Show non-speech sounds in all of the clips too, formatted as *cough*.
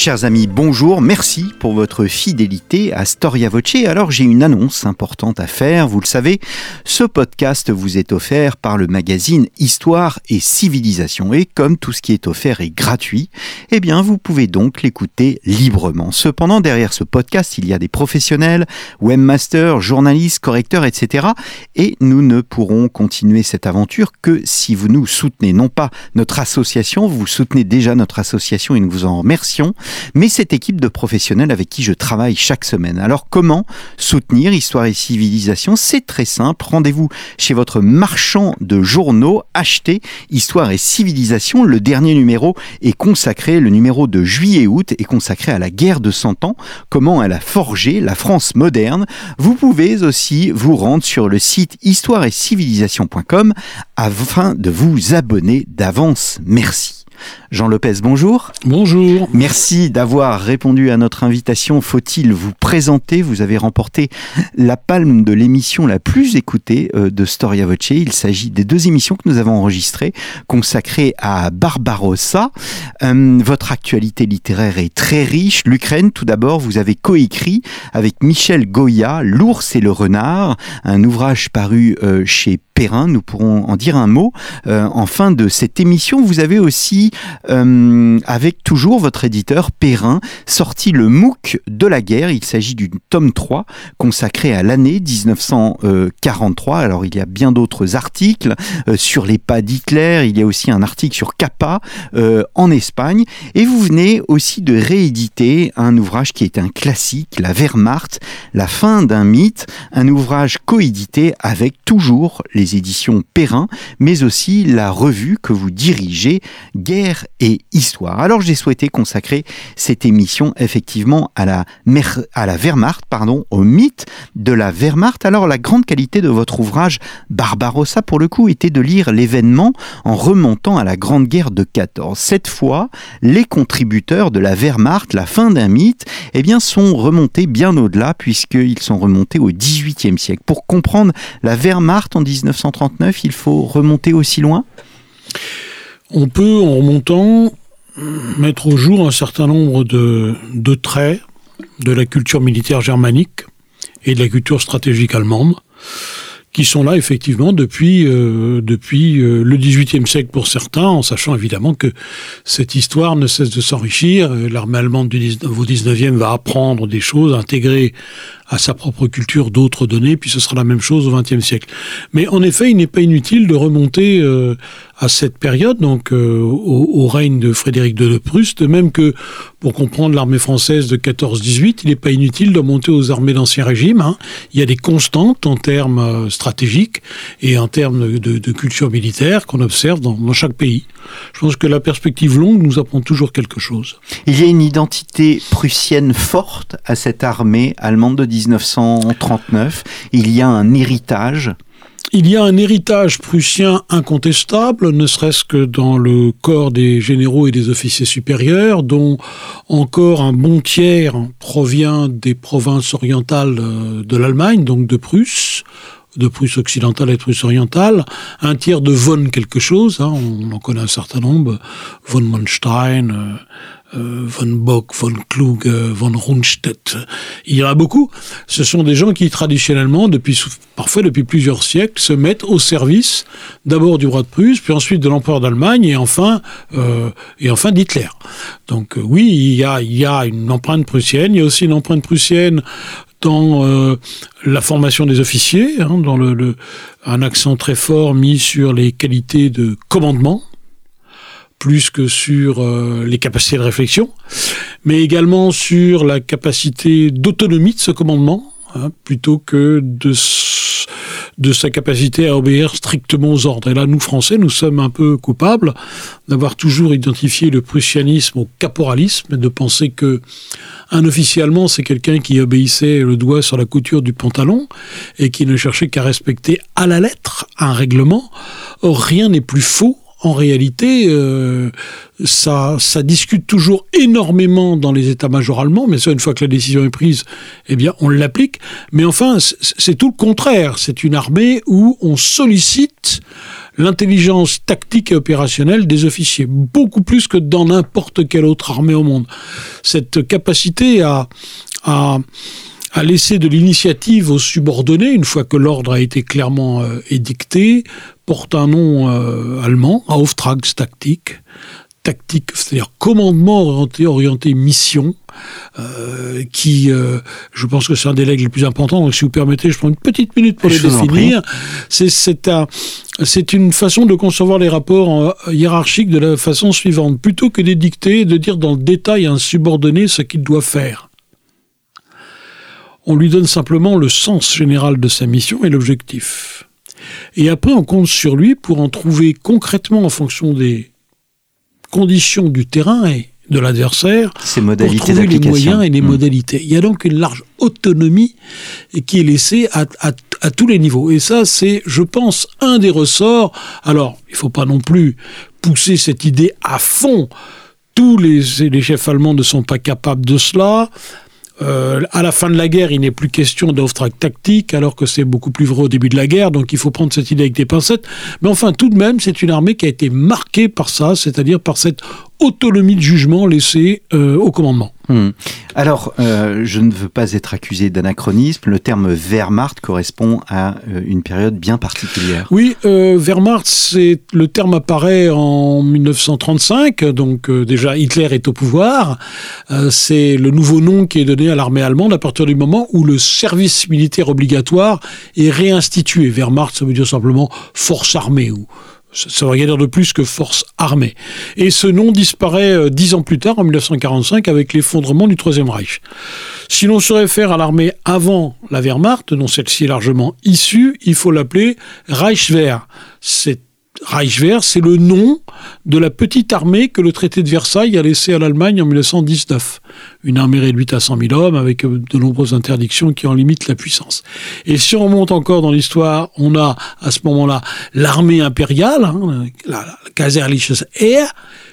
Chers amis, bonjour, merci pour votre fidélité à Storia Voce. Alors j'ai une annonce importante à faire, vous le savez, ce podcast vous est offert par le magazine Histoire et Civilisation et comme tout ce qui est offert est gratuit, eh bien vous pouvez donc l'écouter librement. Cependant, derrière ce podcast, il y a des professionnels, webmasters, journalistes, correcteurs, etc. Et nous ne pourrons continuer cette aventure que si vous nous soutenez, non pas notre association, vous soutenez déjà notre association et nous vous en remercions, mais cette équipe de professionnels avec qui je travaille chaque semaine. Alors comment soutenir Histoire et Civilisation? C'est très simple. Rendez-vous chez votre marchand de journaux, achetez Histoire et Civilisation. Le dernier numéro est consacré, le numéro de juillet-août est consacré à la guerre de 100 ans, comment elle a forgé la France moderne. Vous pouvez aussi vous rendre sur le site histoire et civilisation.com afin de vous abonner d'avance. Merci. Jean Lopez, bonjour. Bonjour. Merci d'avoir répondu à notre invitation. Faut-il vous présenter? Vous avez remporté la palme de l'émission la plus écoutée euh, de Storia Voce. Il s'agit des deux émissions que nous avons enregistrées consacrées à Barbarossa. Euh, votre actualité littéraire est très riche. L'Ukraine, tout d'abord, vous avez coécrit avec Michel Goya, L'ours et le renard, un ouvrage paru euh, chez Perrin. Nous pourrons en dire un mot en fin de cette émission. Vous avez aussi euh, avec toujours votre éditeur Perrin, sorti le MOOC de la guerre. Il s'agit du tome 3 consacré à l'année 1943. Alors il y a bien d'autres articles euh, sur les pas d'Hitler, il y a aussi un article sur Kappa euh, en Espagne. Et vous venez aussi de rééditer un ouvrage qui est un classique, La Wehrmacht, La fin d'un mythe, un ouvrage coédité avec toujours les éditions Perrin, mais aussi la revue que vous dirigez, Guerre et histoire. Alors j'ai souhaité consacrer cette émission effectivement à la, à la Wehrmacht, pardon, au mythe de la Wehrmacht. Alors la grande qualité de votre ouvrage Barbarossa pour le coup était de lire l'événement en remontant à la Grande Guerre de 14. Cette fois, les contributeurs de la Wehrmacht, la fin d'un mythe, eh bien sont remontés bien au-delà puisqu'ils sont remontés au XVIIIe siècle. Pour comprendre la Wehrmacht en 1939, il faut remonter aussi loin on peut, en remontant, mettre au jour un certain nombre de, traits de la culture militaire germanique et de la culture stratégique allemande, qui sont là effectivement depuis euh, depuis euh, le XVIIIe siècle pour certains, en sachant évidemment que cette histoire ne cesse de s'enrichir. L'armée allemande du au XIXe va apprendre des choses, intégrer à sa propre culture d'autres données, puis ce sera la même chose au XXe siècle. Mais en effet, il n'est pas inutile de remonter euh, à cette période, donc euh, au, règne de Frédéric II de Prusse, de même que pour comprendre l'armée française de 14-18, il n'est pas inutile de remonter aux armées d'Ancien Régime. Hein. Il y a des constantes en termes euh, stratégiques et en termes de, culture militaire qu'on observe dans, dans chaque pays. Je pense que la perspective longue nous apprend toujours quelque chose. Il y a une identité prussienne forte à cette armée allemande de 1939. Il y a un héritage. Il y a un héritage prussien incontestable, ne serait-ce que dans le corps des généraux et des officiers supérieurs, dont encore un bon tiers provient des provinces orientales euh, de l'Allemagne, donc de Prusse, de Prusse occidentale et Prusse orientale, un tiers de von quelque chose, hein, on en connaît un certain nombre, von Manstein, euh, euh, von Bock, von Klug, von Rundstedt, il y en a beaucoup. Ce sont des gens qui traditionnellement, depuis parfois depuis plusieurs siècles, se mettent au service d'abord du roi de Prusse, puis ensuite de l'empereur d'Allemagne et enfin euh, et enfin d'Hitler. Donc euh, oui, il y a il y a une empreinte prussienne. Il y a aussi une empreinte prussienne dans euh, la formation des officiers, hein, dans le, le, un accent très fort mis sur les qualités de commandement plus que sur euh, les capacités de réflexion, mais également sur la capacité d'autonomie de ce commandement, hein, plutôt que de, de sa capacité à obéir strictement aux ordres. Et là, nous, Français, nous sommes un peu coupables d'avoir toujours identifié le prussianisme au caporalisme de penser que un officier allemand, c'est quelqu'un qui obéissait le doigt sur la couture du pantalon et qui ne cherchait qu'à respecter à la lettre un règlement. Or, rien n'est plus faux en réalité, euh, ça, discute toujours énormément dans les états-majors allemands, mais ça, une fois que la décision est prise, eh bien, on l'applique. Mais enfin, c'est tout le contraire. C'est une armée où on sollicite l'intelligence tactique et opérationnelle des officiers, beaucoup plus que dans n'importe quelle autre armée au monde. Cette capacité à laisser de l'initiative aux subordonnés, une fois que l'ordre a été clairement euh, édicté, porte un nom euh, allemand, Auftragstaktik, tactique, c'est-à-dire commandement orienté, orienté mission, euh, qui, je pense que c'est un des règles les plus importants. Donc, si vous permettez, je prends une petite minute pour le définir. C'est une façon de concevoir les rapports hiérarchiques de la façon suivante. Plutôt que d'édicter, de dire dans le détail à un subordonné ce qu'il doit faire on lui donne simplement le sens général de sa mission et l'objectif. Et après, on compte sur lui pour en trouver concrètement en fonction des conditions du terrain et de l'adversaire, pour trouver les moyens et les hmm. modalités. Il y a donc une large autonomie qui est laissée à, tous les niveaux. Et ça, c'est, je pense, un des ressorts. Alors, il ne faut pas non plus pousser cette idée à fond. Tous les, les chefs allemands ne sont pas capables de cela. Euh, à la fin de la guerre, il n'est plus question d'Auftrag tactique, alors que c'est beaucoup plus vrai au début de la guerre, donc il faut prendre cette idée avec des pincettes. Mais enfin, tout de même, c'est une armée qui a été marquée par ça, c'est-à-dire par cette autonomie de jugement laissée euh, au commandement. Hmm. Alors, euh, je ne veux pas être accusé d'anachronisme. Le terme Wehrmacht correspond à euh, une période bien particulière. Oui, Wehrmacht, c'est le terme apparaît en 1935. Donc déjà, Hitler est au pouvoir. c'est le nouveau nom qui est donné à l'armée allemande à partir du moment où le service militaire obligatoire est réinstitué. Wehrmacht, ça veut dire simplement force armée ou ça va rien de plus que force armée. Et ce nom disparaît euh, dix ans plus tard, en 1945, avec l'effondrement du Troisième Reich. Si l'on se réfère à l'armée avant la Wehrmacht, dont celle-ci est largement issue, il faut l'appeler Reichswehr. C'est Reichswehr, c'est le nom de la petite armée que le traité de Versailles a laissée à l'Allemagne en 1919. Une armée réduite à 100 000 hommes avec de nombreuses interdictions qui en limitent la puissance. Et si on remonte encore dans l'histoire, on a à ce moment-là l'armée impériale, hein, la, la Kaiserliches Heer,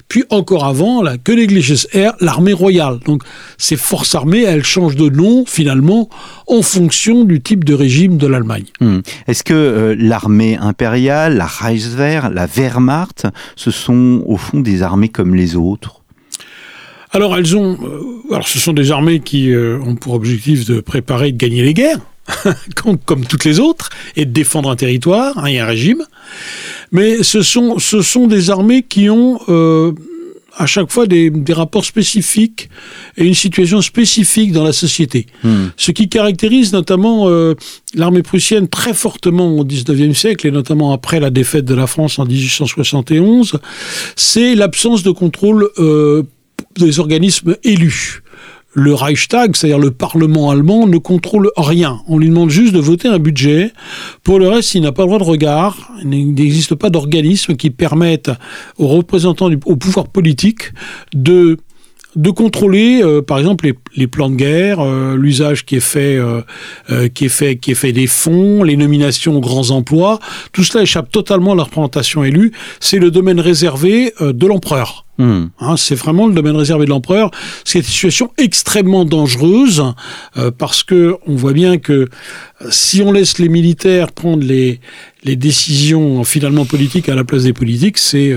puis encore avant, la Königliches Heer, l'armée royale. Donc ces forces armées, elles changent de nom finalement en fonction du type de régime de l'Allemagne. Hmm. Est-ce que euh, l'armée impériale, la Reichswehr, la Wehrmacht, ce sont au fond des armées comme les autres? Alors elles ont, euh, alors ce sont des armées qui euh, ont pour objectif de préparer et de gagner les guerres, *laughs* comme, toutes les autres, et de défendre un territoire hein, et un régime. Mais ce sont, ce sont des armées qui ont euh, à chaque fois des, des, rapports spécifiques et une situation spécifique dans la société. Hmm. Ce qui caractérise notamment euh, l'armée prussienne très fortement au XIXe siècle, et notamment après la défaite de la France en 1871, c'est l'absence de contrôle euh, des organismes élus le Reichstag, c'est-à-dire le Parlement allemand, ne contrôle rien. On lui demande juste de voter un budget. Pour le reste, il n'a pas le droit de regard. Il n'existe pas d'organisme qui permette aux représentants du, au pouvoir politique de de contrôler, euh, par exemple, les, plans de guerre, euh, l'usage qui est fait, euh, qui est fait, qui est fait des fonds, les nominations aux grands emplois. Tout cela échappe totalement à la représentation élue. C'est le domaine réservé de l'empereur. Hmm. Hein, c'est vraiment le domaine réservé de l'empereur. C'est une situation extrêmement dangereuse parce que on voit bien que si on laisse les militaires prendre les, les décisions finalement politiques à la place des politiques, c'est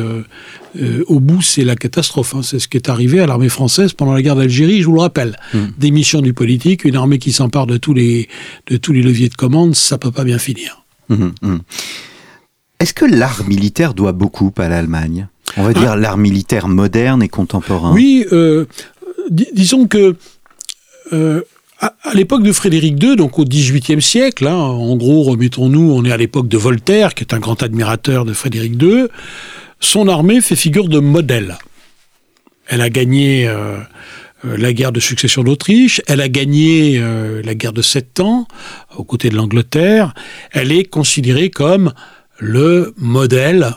euh, au bout, c'est la catastrophe. Hein. C'est ce qui est arrivé à l'armée française pendant la guerre d'Algérie, je vous le rappelle. Hmm. Démission du politique, une armée qui s'empare de, tous les, de tous les leviers de commande, ça peut pas bien finir. Hmm, hmm. Est-ce que l'art militaire doit beaucoup à l'Allemagne? On va dire l'art militaire moderne et contemporain. Oui, euh, disons que euh, à, l'époque de Frédéric II, donc au XVIIIe siècle, hein, en gros, remettons-nous, on est à l'époque de Voltaire, qui est un grand admirateur de Frédéric II son armée fait figure de modèle. Elle a gagné euh, la guerre de succession d'Autriche, elle a gagné euh, la guerre de Sept Ans aux côtés de l'Angleterre, elle est considérée comme le modèle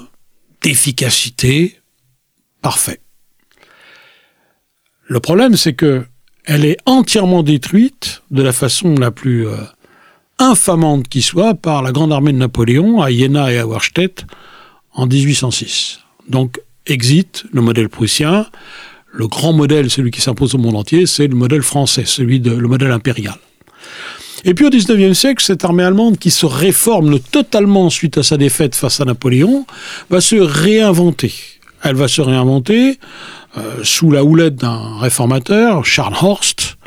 d'efficacité parfait. Le problème, c'est que elle est entièrement détruite de la façon la plus infamante qui soit par la grande armée de Napoléon à Iéna et à Warstedt en 1806. Donc, exit le modèle prussien. Le grand modèle, celui qui s'impose au monde entier, c'est le modèle français, celui de le modèle impérial. Et puis au XIXe siècle, cette armée allemande qui se réforme totalement suite à sa défaite face à Napoléon, va se réinventer. Elle va se réinventer euh, sous la houlette d'un réformateur, Charles Horst,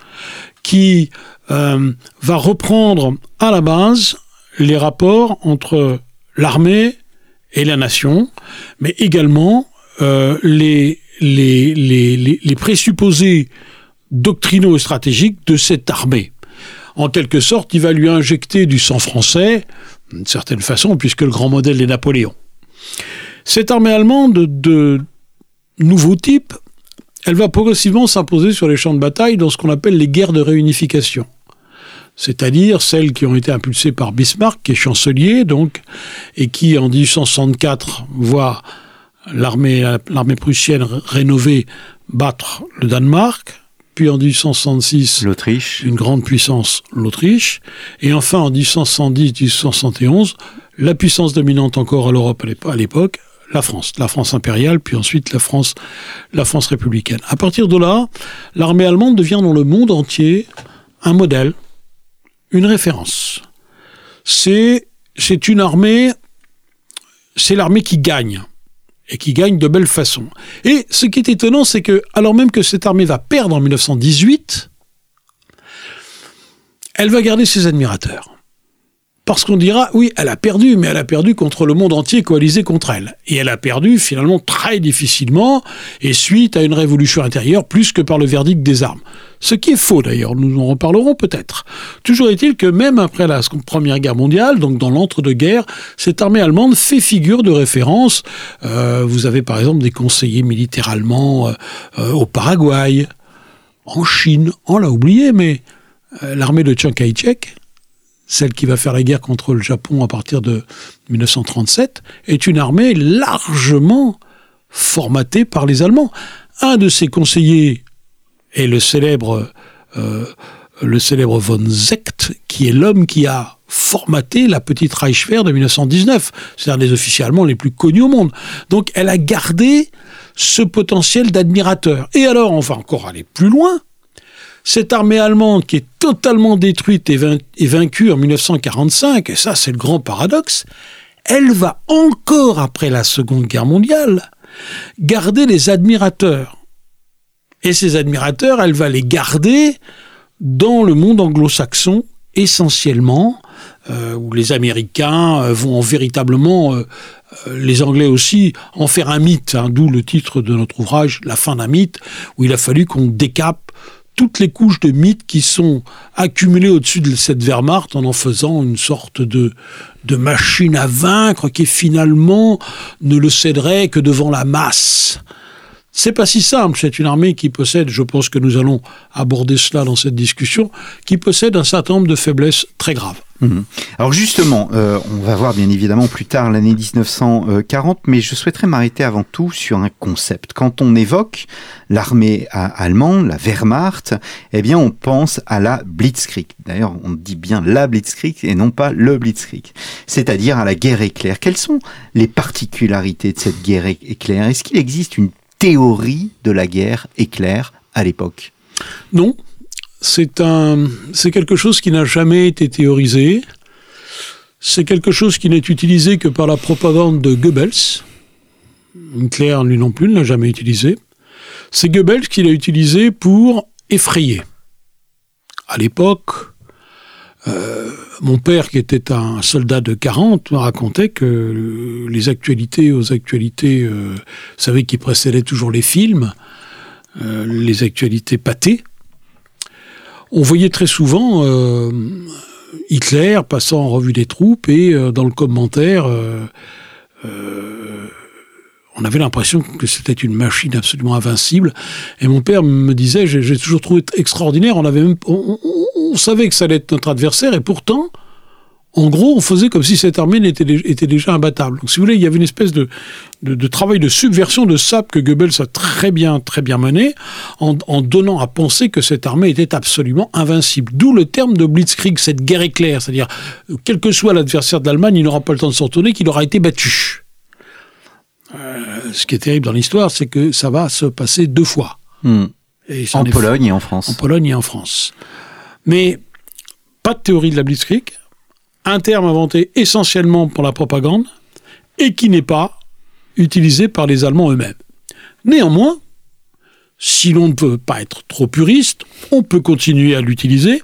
qui euh, va reprendre à la base les rapports entre l'armée et la nation, mais également euh, les, les, présupposés doctrinaux et stratégiques de cette armée. En quelque sorte, il va lui injecter du sang français, d'une certaine façon, puisque le grand modèle est Napoléon. Cette armée allemande de nouveau type, elle va progressivement s'imposer sur les champs de bataille dans ce qu'on appelle les guerres de réunification c'est-à-dire celles qui ont été impulsées par Bismarck, qui est chancelier, donc, et qui, en 1864, voit l'armée, l'armée prussienne rénovée battre le Danemark, puis en 1866, l'Autriche, une grande puissance, l'Autriche, et enfin en 1870-1871, la puissance dominante encore à l'Europe à l'époque, la France, la France impériale, puis ensuite la France, la France républicaine. À partir de là, l'armée allemande devient dans le monde entier un modèle, une référence. C'est, c'est une armée, c'est l'armée qui gagne. Et qui gagne de belle façon. Et ce qui est étonnant, c'est que, alors même que cette armée va perdre en 1918, elle va garder ses admirateurs. Parce qu'on dira, oui, elle a perdu, mais elle a perdu contre le monde entier coalisé contre elle. Et elle a perdu finalement très difficilement, et suite à une révolution intérieure, plus que par le verdict des armes. Ce qui est faux d'ailleurs, nous en reparlerons peut-être. Toujours est-il que même après la Première Guerre mondiale, donc dans l'entre-deux-guerres, cette armée allemande fait figure de référence. Euh, vous avez par exemple des conseillers militaires allemands euh, euh, au Paraguay, en Chine, on l'a oublié, mais l'armée de Chiang Kai-shek, celle qui va faire la guerre contre le Japon à partir de 1937, est une armée largement formatée par les Allemands. Un de ses conseillers est le célèbre, euh, le célèbre von Zecht, qui est l'homme qui a formaté la petite Reichswehr de 1919. C'est un des officiers allemands les plus connus au monde. Donc elle a gardé ce potentiel d'admirateur. Et alors, on va encore aller plus loin. Cette armée allemande qui est totalement détruite et, vaincue en 1945, et ça c'est le grand paradoxe, elle va encore après la Seconde Guerre mondiale garder les admirateurs. Et ces admirateurs, elle va les garder dans le monde anglo-saxon essentiellement, euh, où les Américains euh, vont véritablement, euh, les Anglais aussi, en faire un mythe, hein, d'où le titre de notre ouvrage, La fin d'un mythe, où il a fallu qu'on décape toutes les couches de mythes qui sont accumulées au-dessus de cette Wehrmacht en en faisant une sorte de, de machine à vaincre qui finalement ne le céderait que devant la masse. C'est pas si simple. C'est une armée qui possède, je pense que nous allons aborder cela dans cette discussion, qui possède un certain nombre de faiblesses très graves. Mhm. Alors justement, euh, on va voir bien évidemment plus tard l'année 1940, mais je souhaiterais m'arrêter avant tout sur un concept. Quand on évoque l'armée allemande, la Wehrmacht, eh bien on pense à la Blitzkrieg. D'ailleurs, on dit bien la Blitzkrieg et non pas le Blitzkrieg, c'est-à-dire à la guerre éclair. Quelles sont les particularités de cette guerre éclair? Est-ce qu'il existe une théorie de la guerre éclair à l'époque Non, c'est un, c'est quelque chose qui n'a jamais été théorisé. C'est quelque chose qui n'est utilisé que par la propagande de Goebbels. Hitler, lui non plus, ne l'a jamais utilisé. C'est Goebbels qui l'a utilisé pour effrayer. À l'époque, euh, mon père, qui était un soldat de 40, me racontait que les actualités aux actualités, euh, vous savez, qui précédaient toujours les films, euh, les actualités pâtées, on voyait très souvent Hitler passant en revue des troupes et dans le commentaire, on avait l'impression que c'était une machine absolument invincible. Et mon père me disait, j'ai toujours trouvé extraordinaire, on, avait même, savait que ça allait être notre adversaire, et pourtant, en gros, on faisait comme si cette armée était, était déjà imbattable. Donc, si vous voulez, il y avait une espèce de, de, travail de subversion de sap que Goebbels a très bien, très bien mené, en, en, donnant à penser que cette armée était absolument invincible. D'où le terme de Blitzkrieg, cette guerre éclair, c'est-à-dire, quel que soit l'adversaire de l'Allemagne, il n'aura pas le temps de s'en retourner, qu'il aura été battu. Euh, ce qui est terrible dans l'histoire, c'est que ça va se passer deux fois. Hmm. en Pologne et en France. En Pologne et en France. Mais pas de théorie de la Blitzkrieg, un terme inventé essentiellement pour la propagande et qui n'est pas utilisé par les Allemands eux-mêmes. Néanmoins, si l'on ne peut pas être trop puriste, on peut continuer à l'utiliser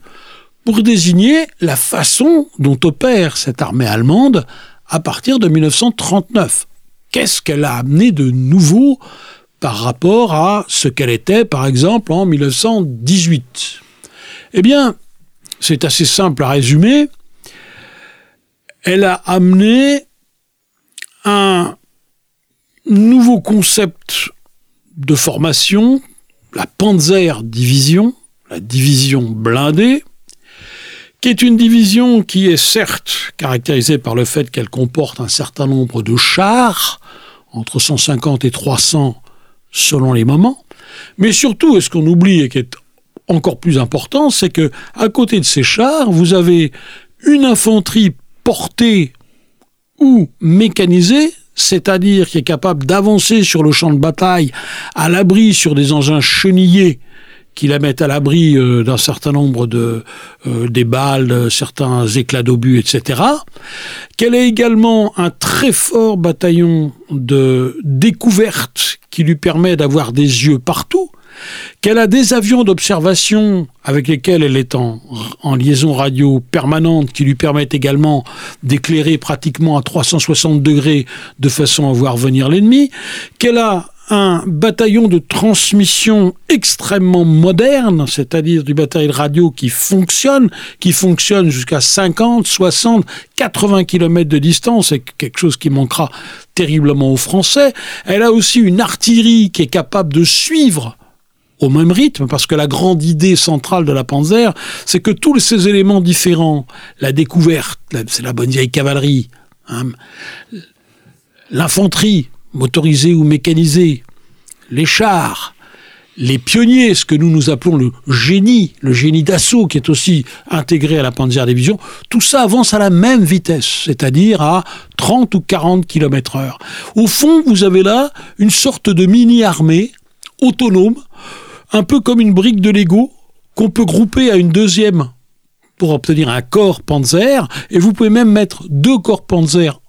pour désigner la façon dont opère cette armée allemande à partir de 1939. Qu'est-ce qu'elle a amené de nouveau par rapport à ce qu'elle était, par exemple, en 1918 Eh bien, c'est assez simple à résumer. Elle a amené un nouveau concept de formation, la Panzer Division, la division blindée, qui est une division qui est certes caractérisée par le fait qu'elle comporte un certain nombre de chars, entre 150 et 300 selon les moments, mais surtout, et ce qu'on oublie et qui est encore plus important, c'est que à côté de ces chars, vous avez une infanterie portée ou mécanisée, c'est-à-dire qui est capable d'avancer sur le champ de bataille à l'abri sur des engins chenillés qui la mettent à l'abri euh, d'un certain nombre de euh, balles, certains éclats d'obus, etc. Qu'elle ait également un très fort bataillon de découverte qui lui permet d'avoir des yeux partout, qu'elle a des avions d'observation avec lesquels elle est en, liaison radio permanente qui lui permettent également d'éclairer pratiquement à 360 degrés de façon à voir venir l'ennemi, qu'elle a un bataillon de transmission extrêmement moderne, c'est-à-dire du bataillon de radio qui fonctionne, qui fonctionne jusqu'à 50, 60, 80 km de distance, c'est quelque chose qui manquera terriblement aux Français. Elle a aussi une artillerie qui est capable de suivre au même rythme, parce que la grande idée centrale de la Panzer, c'est que tous ces éléments différents, la découverte, c'est la bonne vieille cavalerie, hein, l'infanterie, motorisés ou mécanisés, les chars, les pionniers, ce que nous nous appelons le génie, le génie d'assaut qui est aussi intégré à la Panzer Division, tout ça avance à la même vitesse, c'est-à-dire à 30 ou 40 km heure. Au fond, vous avez là une sorte de mini-armée autonome, un peu comme une brique de Lego qu'on peut grouper à une deuxième pour obtenir un corps Panzer, et vous pouvez même mettre deux corps Panzer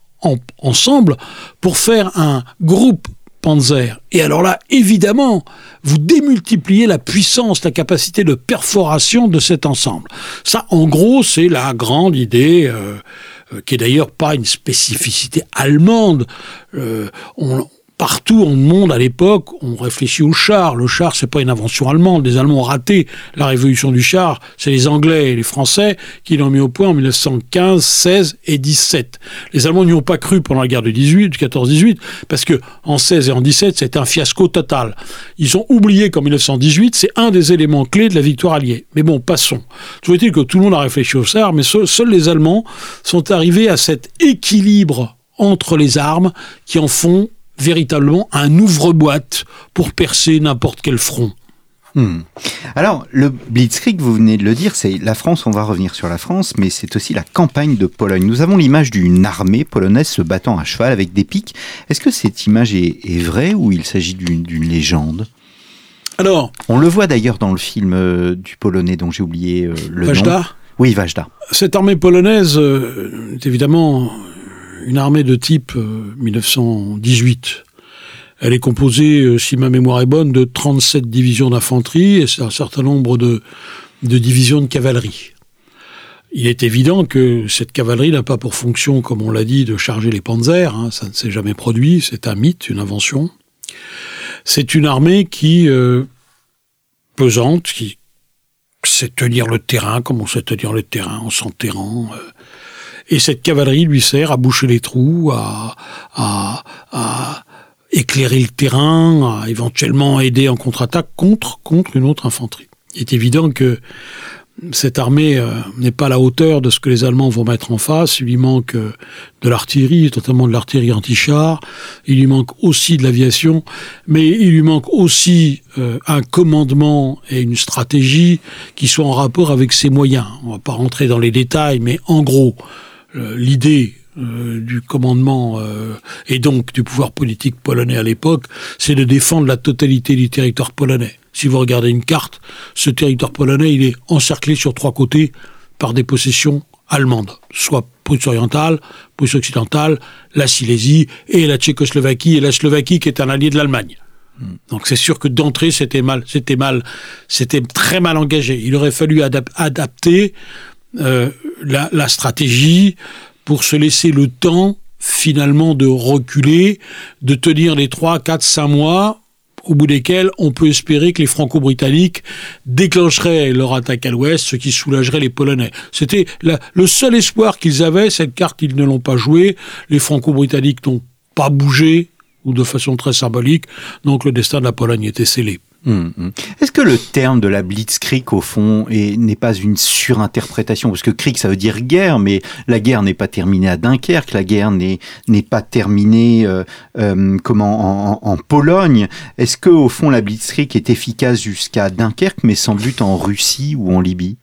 ensemble pour faire un groupe Panzer. Et alors là, évidemment, vous démultipliez la puissance, la capacité de perforation de cet ensemble. Ça, en gros, c'est la grande idée, euh, euh, qui est d'ailleurs pas une spécificité allemande. Euh, partout en monde à l'époque, on réfléchit au char. Le char, c'est pas une invention allemande. Les Allemands ont raté la révolution du char. C'est les Anglais et les Français qui l'ont mis au point en 1915, 16 et 17. Les Allemands n'y ont pas cru pendant la guerre de 18, 14-18, parce que en 16 et en 17, c'était un fiasco total. Ils ont oublié qu'en 1918, c'est un des éléments clés de la victoire alliée. Mais bon, passons. Toujours que tout le monde a réfléchi au char, mais seuls les Allemands sont arrivés à cet équilibre entre les armes qui en font véritablement un ouvre-boîte pour percer n'importe quel front. Hmm. Alors, le Blitzkrieg, vous venez de le dire, c'est la France, on va revenir sur la France, mais c'est aussi la campagne de Pologne. Nous avons l'image d'une armée polonaise se battant à cheval avec des pics. Est-ce que cette image est, vraie ou il s'agit d'une légende? Alors, On le voit d'ailleurs dans le film euh, du Polonais dont j'ai oublié euh, le Vajda? Nom. Oui, Vajda. Cette armée polonaise euh, est évidemment une armée de type 1918. Euh, Elle est composée, euh, si ma mémoire est bonne, de 37 divisions d'infanterie et un certain nombre de, divisions de cavalerie. Il est évident que cette cavalerie n'a pas pour fonction, comme on l'a dit, de charger les panzers. Hein, ça ne s'est jamais produit. C'est un mythe, une invention. C'est une armée qui euh, pesante, qui sait tenir le terrain comme on sait tenir le terrain en s'enterrant. Et cette cavalerie lui sert à boucher les trous, à, éclairer le terrain, à éventuellement aider en contre-attaque contre, contre une autre infanterie. Il est évident que cette armée euh, n'est pas à la hauteur de ce que les Allemands vont mettre en face. Il lui manque euh, de l'artillerie, notamment de l'artillerie anti-char. Il lui manque aussi de l'aviation, mais il lui manque aussi euh, un commandement et une stratégie qui soient en rapport avec ses moyens. On va pas rentrer dans les détails, mais en gros, l'idée euh, du commandement euh, et donc du pouvoir politique polonais à l'époque, c'est de défendre la totalité du territoire polonais. Si vous regardez une carte, ce territoire polonais, il est encerclé sur trois côtés par des possessions allemandes, soit Prusse orientale, Prusse occidentale, la Silésie et la Tchécoslovaquie et la Slovaquie qui est un allié de l'Allemagne. Donc c'est sûr que d'entrée c'était mal, c'était mal, c'était très mal engagé. Il aurait fallu adapter euh, la, la, stratégie pour se laisser le temps finalement de reculer, de tenir les 3, 4, 5 mois au bout desquels on peut espérer que les Franco-Britanniques déclencheraient leur attaque à l'ouest, ce qui soulagerait les Polonais. C'était le seul espoir qu'ils avaient, cette carte ils ne l'ont pas jouée, les Franco-Britanniques n'ont pas bougé, ou de façon très symbolique, donc le destin de la Pologne était scellé. Hum, hum. Est-ce que le terme de la Blitzkrieg, au fond, n'est pas une surinterprétation? Parce que Krieg, ça veut dire guerre, mais la guerre n'est pas terminée à Dunkerque, la guerre n'est pas terminée euh, euh, comment, en, en, Pologne. Est-ce que, au fond, la Blitzkrieg est efficace jusqu'à Dunkerque, mais sans but en Russie ou en Libye?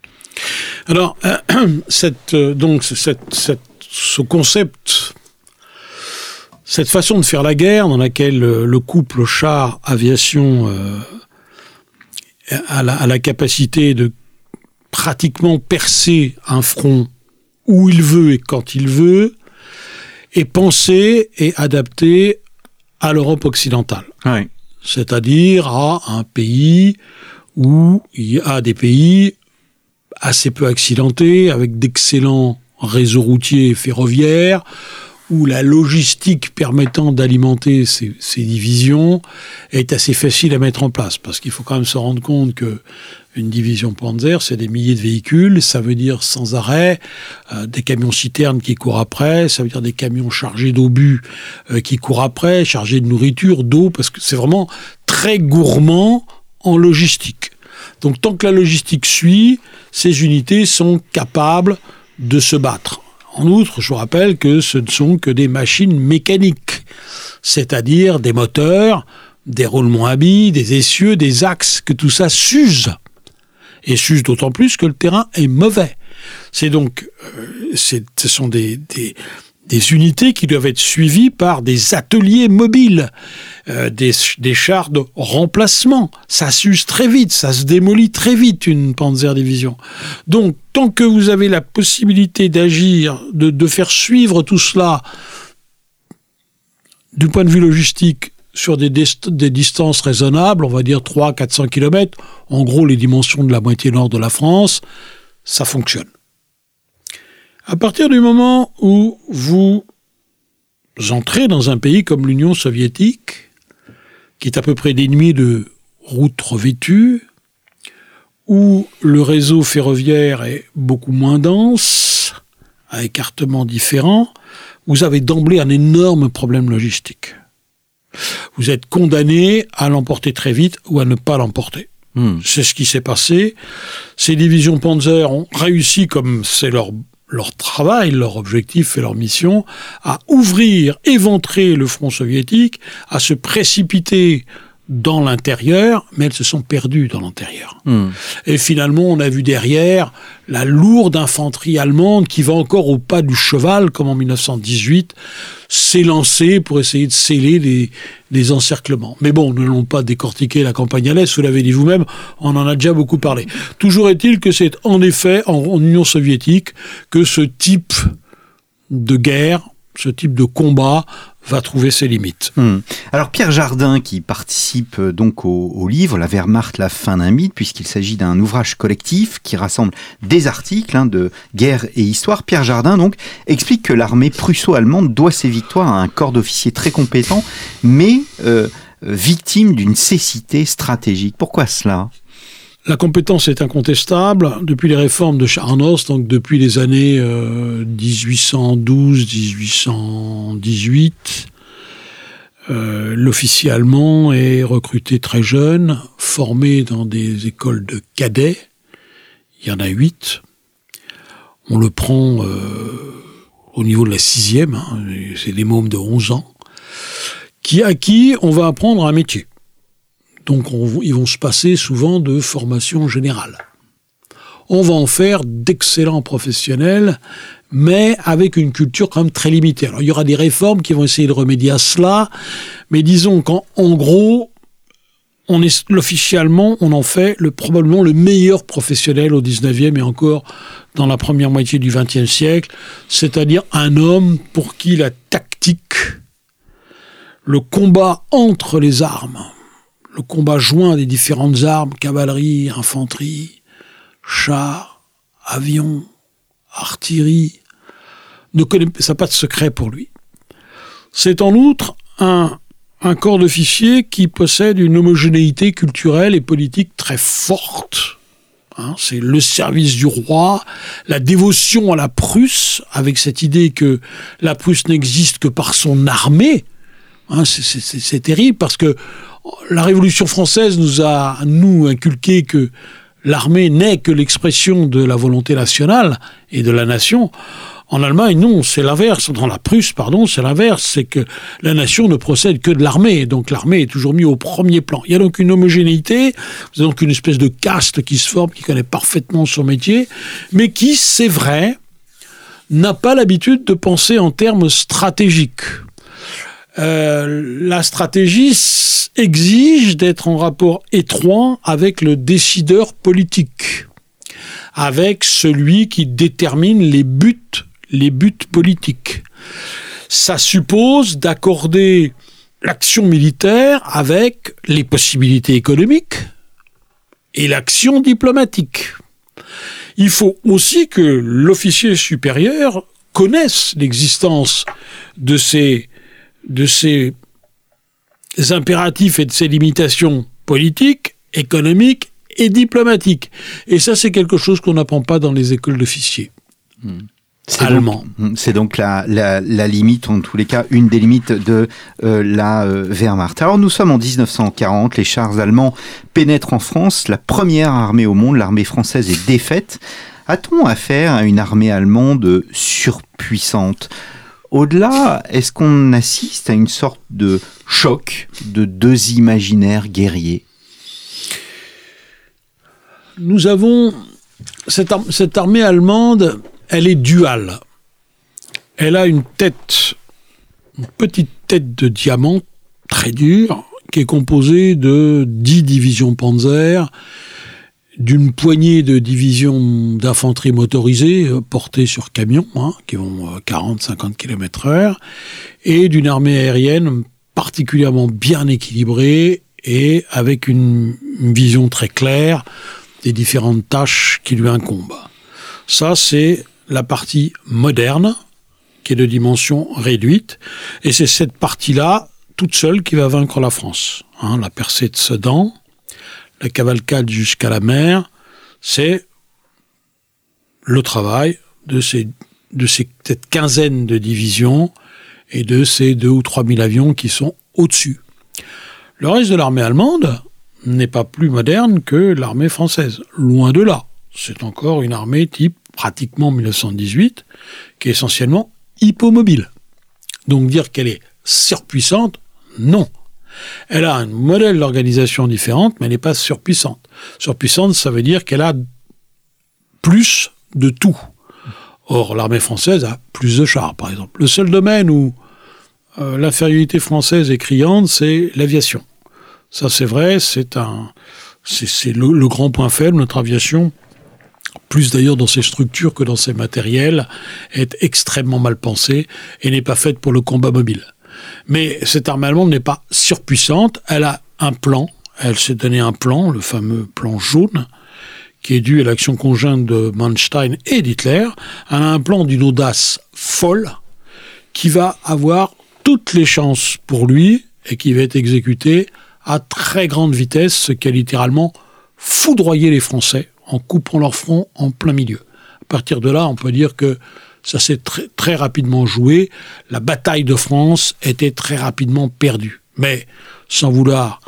Alors, euh, *clears throat* cette, donc, cette, cette, ce concept cette façon de faire la guerre dans laquelle le couple char-aviation a la, la capacité de pratiquement percer un front où il veut et quand il veut, est pensé et adapté à l'Europe occidentale. Oui. C'est-à-dire à un pays où il y a des pays assez peu accidentés, avec d'excellents réseaux routiers et ferroviaires, où la logistique permettant d'alimenter ces, divisions est assez facile à mettre en place. Parce qu'il faut quand même se rendre compte que une division Panzer, c'est des milliers de véhicules, ça veut dire sans arrêt euh, des camions citernes qui courent après, ça veut dire des camions chargés d'obus euh, qui courent après, chargés de nourriture, d'eau, parce que c'est vraiment très gourmand en logistique. Donc tant que la logistique suit, ces unités sont capables de se battre. En outre, je vous rappelle que ce ne sont que des machines mécaniques, c'est-à-dire des moteurs, des roulements à billes, des essieux, des axes, que tout ça s'use. Et s'use d'autant plus que le terrain est mauvais. C'est donc, euh, ce sont des, des, des unités qui doivent être suivies par des ateliers mobiles, euh, des, chars de remplacement. Ça s'use très vite, ça se démolit très vite une Panzer Division. Donc, tant que vous avez la possibilité d'agir, de, de faire suivre tout cela du point de vue logistique sur des, des, distances raisonnables, on va dire 300-400 km, en gros les dimensions de la moitié nord de la France, ça fonctionne. À partir du moment où vous entrez dans un pays comme l'Union soviétique, qui est à peu près dénué de routes revêtues, où le réseau ferroviaire est beaucoup moins dense, à écartement différent, vous avez d'emblée un énorme problème logistique. Vous êtes condamné à l'emporter très vite ou à ne pas l'emporter. Hmm. C'est ce qui s'est passé. Ces divisions Panzer ont réussi, comme c'est leur leur travail, leur objectif et leur mission, à ouvrir, éventrer le front soviétique, à se précipiter dans l'intérieur, mais elles se sont perdues dans l'intérieur. Hmm. Et finalement, on a vu derrière la lourde infanterie allemande qui va encore au pas du cheval, comme en 1918, s'élancer pour essayer de sceller les, les encerclements. Mais bon, ne l'ont pas décortiqué la campagne à l'Est, vous l'avez dit vous-même, on en a déjà beaucoup parlé. Toujours est-il que c'est en effet en, en Union soviétique que ce type de guerre, ce type de combat va trouver ses limites. Hmm. Alors Pierre Jardin, qui participe euh, donc au, livre La Wehrmacht, la fin d'un mythe, puisqu'il s'agit d'un ouvrage collectif qui rassemble des articles hein, de guerre et histoire. Pierre Jardin explique que l'armée prusso-allemande doit ses victoires à un corps d'officiers très compétent, mais euh, victime d'une cécité stratégique. Pourquoi cela? La compétence est incontestable. Depuis les réformes de Charnos, donc depuis les années euh, 1812-1818, euh, l'officier allemand est recruté très jeune, formé dans des écoles de cadets. Il y en a huit. On le prend euh, au niveau de la sixième, hein, c'est des mômes de 11 ans, qui, à qui on va apprendre un métier. Donc on, ils vont se passer souvent de formation générale. on va en faire d'excellents professionnels, mais avec une culture quand même très limitée. Alors il y aura des réformes qui vont essayer de remédier à cela, mais disons qu'en gros, on est officiellement, on en fait le, probablement le meilleur professionnel au 19e et encore dans la première moitié du 20e siècle, c'est-à-dire un homme pour qui la tactique, le combat entre les armes, le combat joint des différentes armes, cavalerie, infanterie, chars, avions, artillerie, ne connaît ça pas de secret pour lui. C'est en outre un, corps d'officiers qui possède une homogénéité culturelle et politique très forte. Hein, c'est le service du roi, la dévotion à la Prusse, avec cette idée que la Prusse n'existe que par son armée. Hein, c'est terrible parce que la Révolution française nous a, nous, inculqué que l'armée n'est que l'expression de la volonté nationale et de la nation. En Allemagne, non, c'est l'inverse. Dans la Prusse, pardon, c'est l'inverse. C'est que la nation ne procède que de l'armée. Donc l'armée est toujours mise au premier plan. Il y a donc une homogénéité. Avez donc une espèce de caste qui se forme, qui connaît parfaitement son métier, mais qui, c'est vrai, n'a pas l'habitude de penser en termes stratégiques. Euh, la stratégie exige d'être en rapport étroit avec le décideur politique, avec celui qui détermine les buts, les buts politiques. Ça suppose d'accorder l'action militaire avec les possibilités économiques et l'action diplomatique. Il faut aussi que l'officier supérieur connaisse l'existence de ces de ces impératifs et de ces limitations politiques, économiques et diplomatiques. Et ça, c'est quelque chose qu'on n'apprend pas dans les écoles d'officiers. Hmm. Allemand. Hmm, c'est donc la, limite, en tous les cas, une des limites de euh, la euh, Wehrmacht. Alors nous sommes en 1940, les chars allemands pénètrent en France, la première armée au monde, l'armée française est défaite. A-t-on affaire à une armée allemande surpuissante? Au-delà, est-ce qu'on assiste à une sorte de choc de deux imaginaires guerriers? Nous avons cette, armée allemande, elle est duale. Elle a une tête, une petite tête de diamant très dure, qui est composée de dix divisions Panzer, d'une poignée de divisions d'infanterie motorisée euh, portées sur camions, hein, qui vont 40-50 km heure, et d'une armée aérienne particulièrement bien équilibrée et avec une, vision très claire des différentes tâches qui lui incombent. Ça, c'est la partie moderne, qui est de dimension réduite, et c'est cette partie-là, toute seule, qui va vaincre la France. Hein, la percée de Sedan, la cavalcade jusqu'à la mer, c'est le travail de, ces, de cette quinzaine de divisions et de ces deux ou trois mille avions qui sont au-dessus. Le reste de l'armée allemande n'est pas plus moderne que l'armée française. Loin de là. C'est encore une armée type pratiquement 1918, qui est essentiellement hypomobile. Donc dire qu'elle est surpuissante, non. Elle a un modèle d'organisation différente, mais elle n'est pas surpuissante. Surpuissante, ça veut dire qu'elle a plus de tout. Or, l'armée française a plus de chars, par exemple. Le seul domaine où euh, l'infériorité française est criante, c'est l'aviation. Ça, c'est vrai, c'est le, grand point faible. Notre aviation, plus d'ailleurs dans ses structures que dans ses matériels, est extrêmement mal pensée et n'est pas faite pour le combat mobile. Mais cette armée allemande n'est pas surpuissante, elle a un plan, elle s'est donné un plan, le fameux plan jaune, qui est dû à l'action conjointe de Manstein et d'Hitler. Elle a un plan d'une audace folle qui va avoir toutes les chances pour lui et qui va être exécuté à très grande vitesse, ce qui a littéralement foudroyé les Français en coupant leur front en plein milieu. À partir de là, on peut dire que ça s'est très, rapidement joué. La bataille de France était très rapidement perdue. Mais, sans vouloir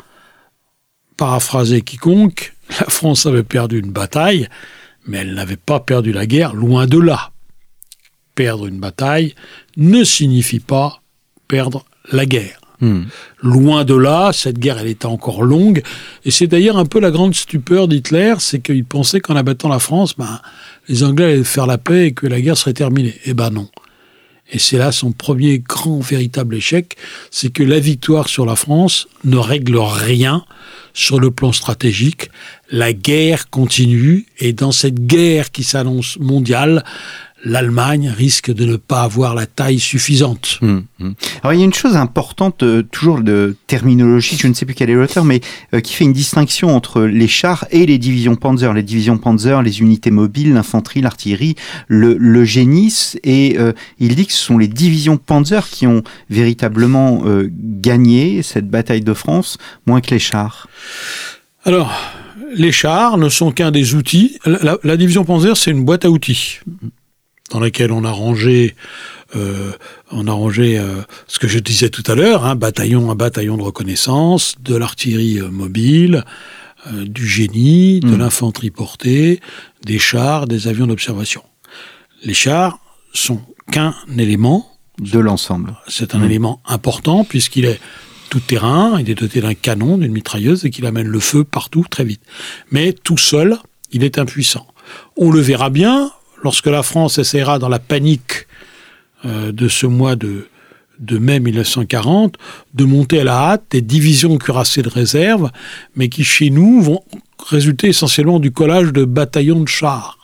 paraphraser quiconque, *laughs* la France avait perdu une bataille, mais elle n'avait pas perdu la guerre, loin de là. Perdre une bataille ne signifie pas perdre la guerre. Hmm. Loin de là, cette guerre, elle était encore longue. Et c'est d'ailleurs un peu la grande stupeur d'Hitler, c'est qu'il pensait qu'en abattant la France, ben, les Anglais allaient faire la paix et que la guerre serait terminée. Eh ben non. Et c'est là son premier grand véritable échec, c'est que la victoire sur la France ne règle rien sur le plan stratégique. La guerre continue et dans cette guerre qui s'annonce mondiale, l'Allemagne risque de ne pas avoir la taille suffisante. Hum, hum. Alors il y a une chose importante, euh, toujours de terminologie, je ne sais plus quel est l'auteur, mais euh, qui fait une distinction entre les chars et les divisions Panzer. Les divisions Panzer, les unités mobiles, l'infanterie, l'artillerie, le, le, génie, et euh, il dit que ce sont les divisions Panzer qui ont véritablement gagné cette bataille de France, moins que les chars. Alors, les chars ne sont qu'un des outils. La, la division Panzer, c'est une boîte à outils dans laquelle on a rangé, euh, on a rangé euh, ce que je disais tout à l'heure, un hein, bataillon, un bataillon de reconnaissance, de l'artillerie euh, mobile, euh, du génie, de mmh. l'infanterie portée, des chars, des avions d'observation. Les chars sont qu'un élément de l'ensemble. C'est un mmh. élément important puisqu'il est tout terrain, il est doté d'un canon, d'une mitrailleuse et qu'il amène le feu partout très vite. Mais tout seul, il est impuissant. On le verra bien lorsque la France essaiera dans la panique euh, de ce mois de, mai 1940 de monter à la hâte des divisions cuirassées de réserve, mais qui chez nous vont résulter essentiellement du collage de bataillons de chars.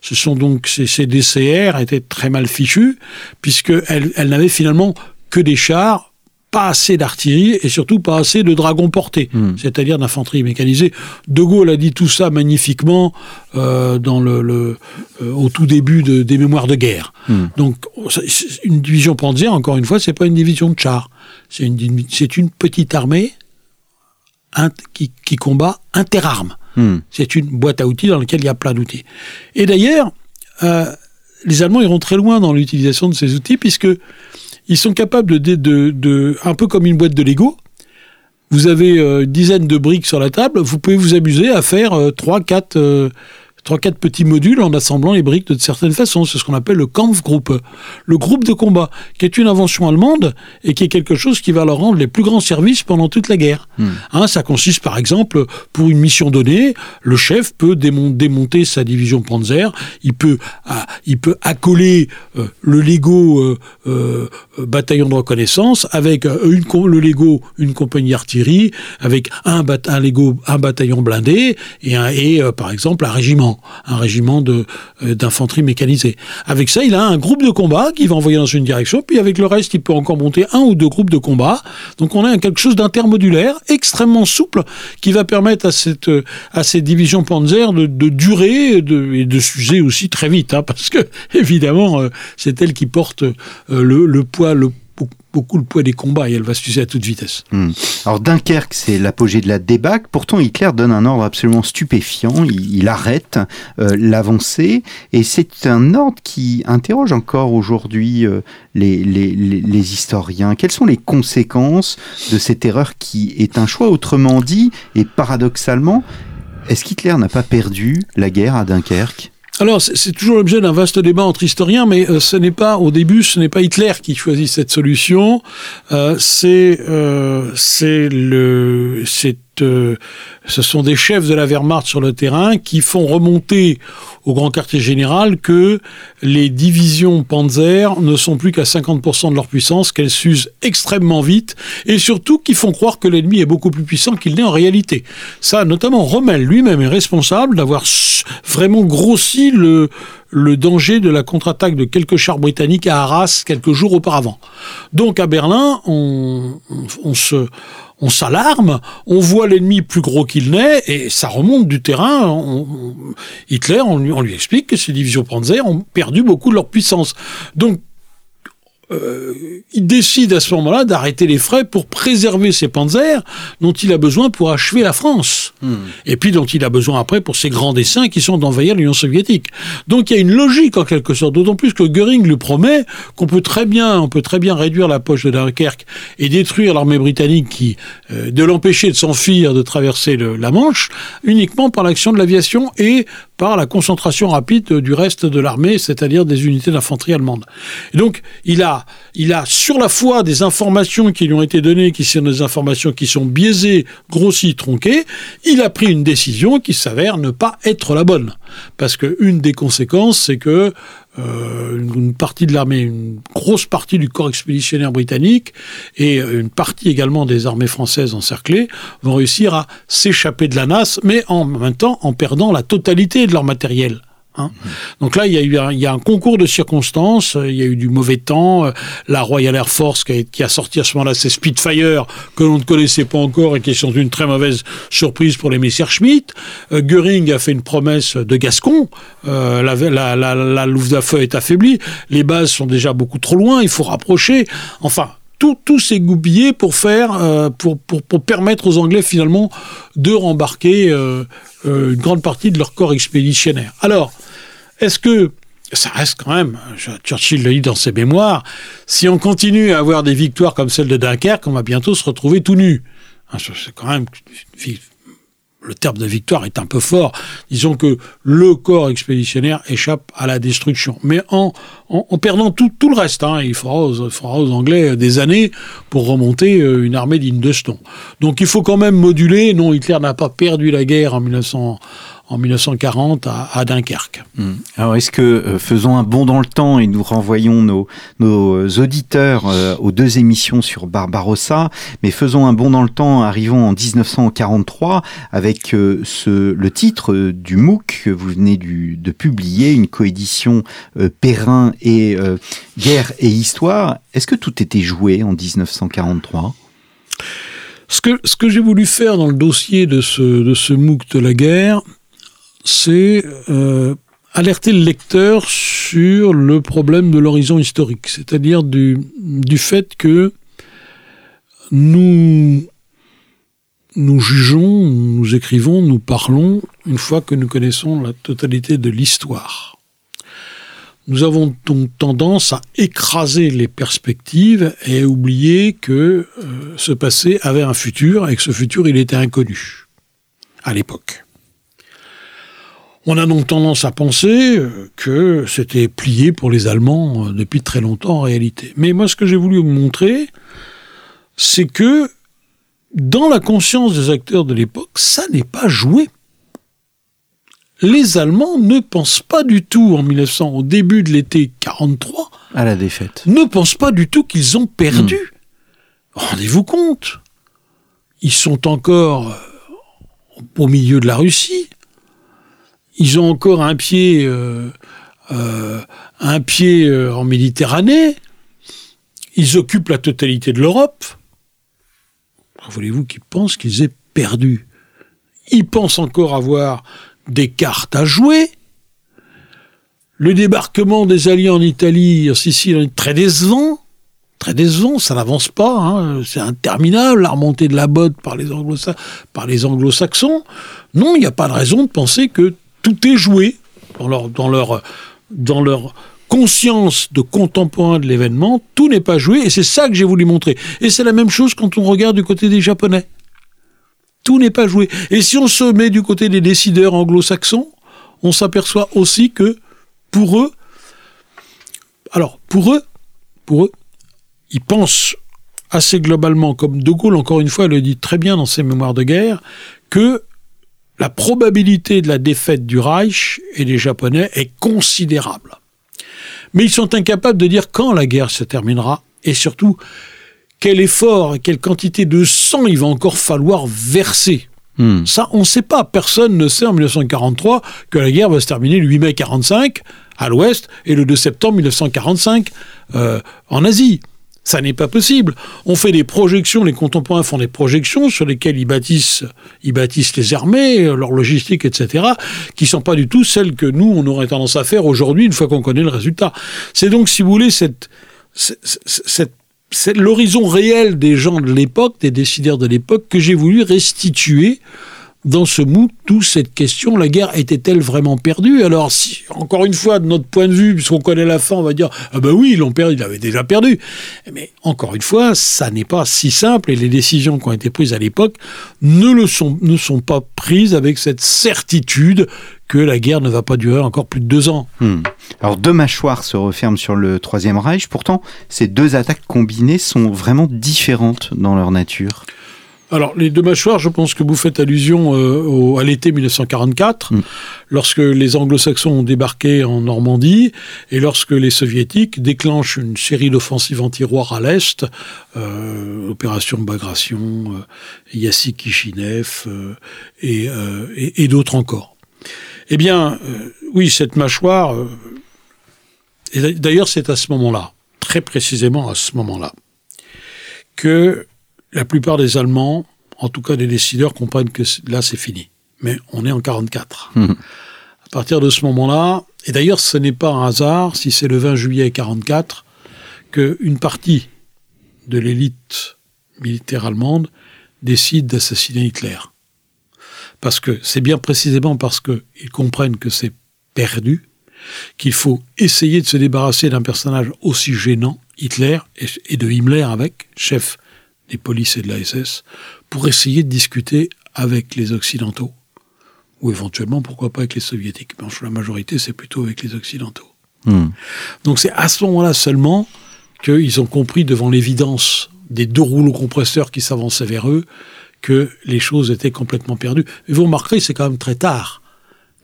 Ce sont donc ces, ces DCR étaient très mal fichus puisqu'elles elles, n'avaient finalement que des chars pas assez d'artillerie et surtout pas assez de dragons portés, hmm. c'est-à-dire d'infanterie mécanisée. De Gaulle a dit tout ça magnifiquement euh, dans le, le euh, au tout début de, des mémoires de guerre. Hmm. Donc une division Panzer, encore une fois, c'est pas une division de chars, c'est une, petite armée qui, qui combat interarmes. Hmm. C'est une boîte à outils dans laquelle il y a plein d'outils. Et d'ailleurs, euh, les Allemands iront très loin dans l'utilisation de ces outils puisque ils sont capables de, un peu comme une boîte de Lego. Vous avez euh, une dizaine de briques sur la table, vous pouvez vous amuser à faire euh, trois, quatre euh, trois, quatre petits modules en assemblant les briques de certaines façons. C'est ce qu'on appelle le Kampfgruppe, le groupe de combat, qui est une invention allemande et qui est quelque chose qui va leur rendre les plus grands services pendant toute la guerre. Hmm. Hein, ça consiste par exemple, pour une mission donnée, le chef peut démonter sa division Panzer, il peut, ah, il peut accoler euh, le Lego euh, euh, bataillon de reconnaissance avec une, le Lego une compagnie artillerie, avec un, un Lego un bataillon blindé et, un, et par exemple un régiment un régiment euh, d'infanterie mécanisée. Avec ça, il a un groupe de combat qui va envoyer dans une direction, puis avec le reste, il peut encore monter un ou deux groupes de combat. Donc on a quelque chose d'intermodulaire, extrêmement souple, qui va permettre à cette à ces divisions Panzer de, de durer et de s'user aussi très vite, hein, parce que *laughs* évidemment, euh, c'est elle qui porte euh, le, poids le beaucoup le poids des combats et elle va s'user à toute vitesse. Hmm. Alors Dunkerque, c'est l'apogée de la débâcle. Pourtant, Hitler donne un ordre absolument stupéfiant. Il, arrête euh, l'avancée et c'est un ordre qui interroge encore aujourd'hui euh, les, les, les, historiens. Quelles sont les conséquences de cette erreur qui est un choix Autrement dit, et paradoxalement, est-ce qu'Hitler n'a pas perdu la guerre à Dunkerque? Alors, c'est toujours l'objet d'un vaste débat entre historiens, mais euh, ce n'est pas, au début, ce n'est pas Hitler qui choisit cette solution. Euh, c'est euh, le, c'est euh, ce sont des chefs de la Wehrmacht sur le terrain qui font remonter au grand quartier général que les divisions Panzer ne sont plus qu'à 50% de leur puissance, qu'elles s'usent extrêmement vite, et surtout qui font croire que l'ennemi est beaucoup plus puissant qu'il n'est en réalité. Ça, notamment, Rommel lui-même est responsable d'avoir vraiment grossi le, danger de la contre-attaque de quelques chars britanniques à Arras quelques jours auparavant. Donc à Berlin, on se on s'alarme, on voit l'ennemi plus gros qu'il n'est, et ça remonte du terrain. Hitler, on lui, on lui, explique que ses divisions Panzer ont perdu beaucoup de leur puissance. Donc, euh, il décide à ce moment-là d'arrêter les frais pour préserver ses panzers dont il a besoin pour achever la France. Hmm. Et puis dont il a besoin après pour ses grands dessins qui sont d'envahir l'Union soviétique. Donc il y a une logique en quelque sorte, d'autant plus que Goering lui promet qu'on peut très bien, on peut très bien réduire la poche de Dunkerque et détruire l'armée britannique qui, euh, de l'empêcher de s'enfuir, de traverser le, la Manche, uniquement par l'action de l'aviation et par la concentration rapide du reste de l'armée, c'est-à-dire des unités d'infanterie allemandes. Et donc, il a il a sur la fois des informations qui lui ont été données, qui sont des informations qui sont biaisées, grossies, tronquées. Il a pris une décision qui s'avère ne pas être la bonne, parce que une des conséquences, c'est que euh, une partie de l'armée, une grosse partie du corps expéditionnaire britannique et une partie également des armées françaises encerclées vont réussir à s'échapper de la NAS, mais en même temps en perdant la totalité de leur matériel. Hein. Donc là, il y, a eu un, il y a un concours de circonstances, il y a eu du mauvais temps, euh, la Royal Air Force qui a, qui a sorti à ce moment-là ses Spitfire que l'on ne connaissait pas encore et qui sont une très mauvaise surprise pour les Messerschmitt. Euh, Göring a fait une promesse de Gascon, euh, la, la, la, la Luftwaffe est affaiblie, les bases sont déjà beaucoup trop loin, il faut rapprocher. Enfin, tout, tout s'est goupillé pour faire, euh, pour, pour, pour, permettre aux Anglais finalement de rembarquer euh, euh, une grande partie de leur corps expéditionnaire. Alors, est-ce que ça reste quand même, Churchill le dit dans ses mémoires, si on continue à avoir des victoires comme celle de Dunkerque, on va bientôt se retrouver tout nu. Hein, c'est quand même le terme de victoire est un peu fort. Disons que le corps expéditionnaire échappe à la destruction. Mais en, perdant tout, le reste, hein, il, faudra aux, Anglais des années pour remonter euh, une armée digne de ce. Donc il faut quand même moduler. Non, Hitler n'a pas perdu la guerre en 1900 en 1940 à, à Dunkerque. Mmh. Alors est-ce que euh, faisons un bond dans le temps et nous renvoyons nos, nos auditeurs euh, aux deux émissions sur Barbarossa, mais faisons un bond dans le temps, arrivons en 1943 avec euh, ce, le titre du MOOC que vous venez du, de publier, une coédition euh, Perrin et euh, Guerre et Histoire. Est-ce que tout était joué en 1943 ce que, ce que j'ai voulu faire dans le dossier de ce, de ce MOOC de la guerre, c'est euh, alerter le lecteur sur le problème de l'horizon historique, c'est-à-dire du, fait que nous, nous jugeons, nous écrivons, nous parlons une fois que nous connaissons la totalité de l'histoire. Nous avons donc tendance à écraser les perspectives et à oublier que euh, ce passé avait un futur et que ce futur il était inconnu à l'époque. On a donc tendance à penser que c'était plié pour les Allemands depuis très longtemps en réalité. Mais moi, ce que j'ai voulu vous montrer, c'est que dans la conscience des acteurs de l'époque, ça n'est pas joué. Les Allemands ne pensent pas du tout en 1900, au début de l'été 43, à la défaite. Ne pensent pas du tout qu'ils ont perdu. Mmh. Rendez-vous compte. Ils sont encore au milieu de la Russie ils ont encore un pied, euh, euh, un pied euh, en Méditerranée. Ils occupent la totalité de l'Europe. Voulez-vous qu'ils pensent qu'ils aient perdu? Ils pensent encore avoir des cartes à jouer. Le débarquement des Alliés en Italie, en Sicile, très décevant. Très décevant, ça n'avance pas. Hein. C'est interminable, la remontée de la botte par les anglo-saxons. Non, il n'y a pas de raison de penser que tout est joué dans leur, conscience de contemporain de l'événement, tout n'est pas joué, et c'est ça que j'ai voulu montrer. Et c'est la même chose quand on regarde du côté des Japonais. Tout n'est pas joué. Et si on se met du côté des décideurs anglo-saxons, on s'aperçoit aussi que pour eux, alors pour eux, pour eux, ils pensent assez globalement, comme De Gaulle, encore une fois, le dit très bien dans ses mémoires de guerre, que la probabilité de la défaite du Reich et des Japonais est considérable. Mais ils sont incapables de dire quand la guerre se terminera et surtout quel effort et quelle quantité de sang il va encore falloir verser. Hmm. Ça, on ne sait pas. Personne ne sait en 1943 que la guerre va se terminer le 8 mai 45 à l'ouest et le 2 septembre 1945 euh, en Asie. Ça n'est pas possible. On fait des projections, les contemporains font des projections sur lesquelles ils bâtissent, ils bâtissent les armées, leur logistique, etc., qui sont pas du tout celles que nous, on aurait tendance à faire aujourd'hui une fois qu'on connaît le résultat. C'est donc, si vous voulez, cette, cette, cette l'horizon réel des gens de l'époque, des décideurs de l'époque, que j'ai voulu restituer dans ce MOOC toute cette question, la guerre était-elle vraiment perdue? Alors, si, encore une fois, de notre point de vue, puisqu'on connaît la fin, on va dire ah ben oui, ils l'ont perdu, ils l'avaient déjà perdu. Mais encore une fois, ça n'est pas si simple et les décisions qui ont été prises à l'époque ne sont, ne sont pas prises avec cette certitude que la guerre ne va pas durer encore plus de deux ans. Hmm. Alors deux mâchoires se referment sur le Troisième Reich. Pourtant, ces deux attaques combinées sont vraiment différentes dans leur nature. Alors, les deux mâchoires, je pense que vous faites allusion euh, à l'été 1944, mm. lorsque les anglo-saxons ont débarqué en Normandie et lorsque les soviétiques déclenchent une série d'offensives anti-roires à l'Est, euh, opération Bagration, euh, Yassi Kishinev euh, et, et, d'autres encore. Eh bien, oui, cette mâchoire, et d'ailleurs c'est à ce moment-là, très précisément à ce moment-là, que la plupart des Allemands, en tout cas des décideurs, comprennent que là, c'est fini. Mais on est en 44. Mmh. À partir de ce moment-là, et d'ailleurs, ce n'est pas un hasard si c'est le 20 juillet 44 qu'une partie de l'élite militaire allemande décide d'assassiner Hitler. Parce que c'est bien précisément parce qu'ils comprennent que c'est perdu qu'il faut essayer de se débarrasser d'un personnage aussi gênant, Hitler, et de Himmler avec, chef des polices et de la SS, pour essayer de discuter avec les Occidentaux, ou éventuellement, pourquoi pas avec les Soviétiques. Mais la majorité, c'est plutôt avec les Occidentaux. Hmm. Donc c'est à ce moment-là seulement qu'ils ont compris, devant l'évidence des deux rouleaux compresseurs qui s'avançaient vers eux, que les choses étaient complètement perdues. Et vous remarquerez, c'est quand même très tard.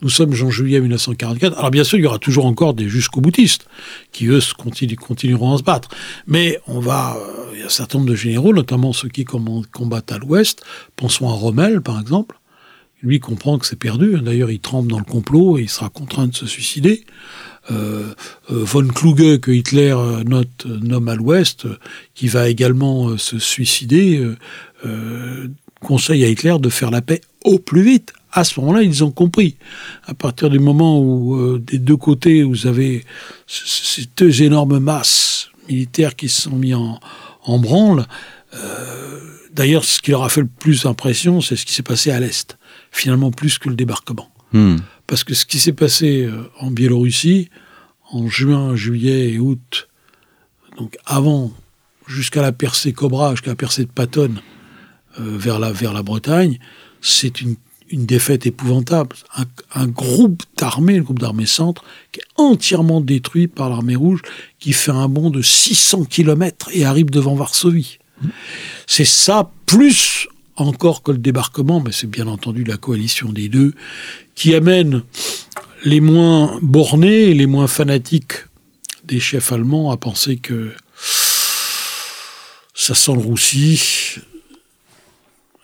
Nous sommes en juillet 1944. Alors bien sûr, il y aura toujours encore des jusqu'au boutistes qui, eux, continueront à se battre. Mais on va, euh, il y a un certain nombre de généraux, notamment ceux qui combattent à l'ouest. Pensons à Rommel, par exemple. Lui comprend que c'est perdu. D'ailleurs, il tremble dans le complot et il sera contraint de se suicider. Euh, euh, von Kluge, que Hitler note, nomme à l'ouest, qui va également se suicider, conseille à Hitler de faire la paix au plus vite, à ce moment-là, ils ont compris. À partir du moment où, euh, des deux côtés, vous avez ces deux énormes masses militaires qui se sont mis en, branle, euh, d'ailleurs, ce qui leur a fait le plus d'impression, c'est ce qui s'est passé à l'Est, finalement plus que le débarquement. Hmm. Parce que ce qui s'est passé euh, en Biélorussie, en juin, juillet et août, donc avant, jusqu'à la percée Cobra, jusqu'à la percée de Patton, vers, la, vers la Bretagne, c'est une une défaite épouvantable. Un, groupe d'armée, le groupe d'armée centre, qui est entièrement détruit par l'armée rouge, qui fait un bond de 600 km et arrive devant Varsovie. C'est ça, plus encore que le débarquement, mais c'est bien entendu la coalition des deux, qui amène les moins bornés les moins fanatiques des chefs allemands à penser que ça sent le roussi,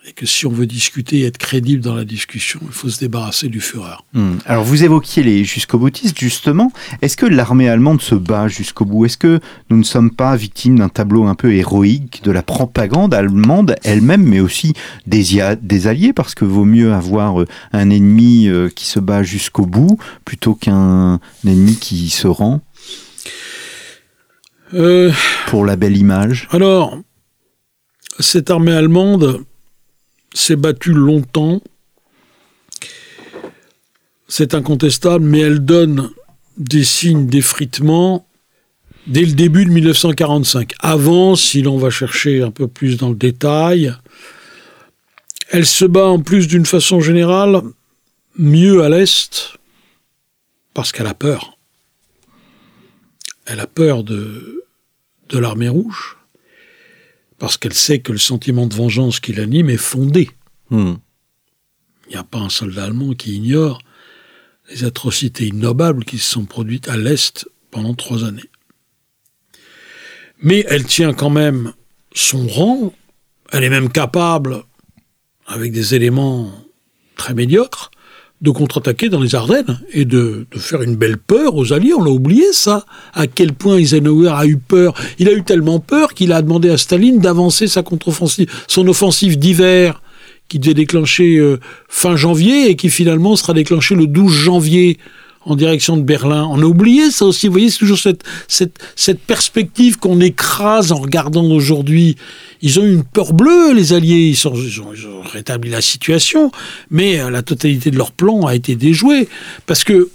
et que si on veut discuter et être crédible dans la discussion, il faut se débarrasser du fureur. Hmm. Alors vous évoquiez les jusqu'au boutistes justement. Est-ce que l'armée allemande se bat jusqu'au bout? Est-ce que nous ne sommes pas victimes d'un tableau un peu héroïque de la propagande allemande elle-même, mais aussi des, des alliés? Parce que vaut mieux avoir euh, un ennemi euh, qui se bat jusqu'au bout plutôt qu'un ennemi qui se rend? Euh, Pour la belle image. Alors, cette armée allemande, s'est battue longtemps, c'est incontestable, mais elle donne des signes d'effritement dès le début de 1945. Avant, si l'on va chercher un peu plus dans le détail, elle se bat en plus d'une façon générale mieux à l'Est, parce qu'elle a peur. Elle a peur de, de l'armée rouge parce qu'elle sait que le sentiment de vengeance qui l'anime est fondé. Hmm. Il n'y a pas un soldat allemand qui ignore les atrocités innobables qui se sont produites à l'Est pendant trois années. Mais elle tient quand même son rang, elle est même capable, avec des éléments très médiocres, de contre-attaquer dans les Ardennes et de, faire une belle peur aux Alliés. On l'a oublié ça. À quel point Eisenhower a eu peur. Il a eu tellement peur qu'il a demandé à Staline d'avancer sa contre-offensive, son offensive d'hiver qui devait déclencher euh, fin janvier et qui finalement sera déclenchée le 12 janvier en direction de Berlin. On a oublié ça aussi. Vous voyez, c'est toujours cette, perspective qu'on écrase en regardant aujourd'hui. Ils ont eu une peur bleue, les Alliés. Ils, ont, rétabli la situation, mais euh, la totalité de leur plan a été déjouée. Parce que,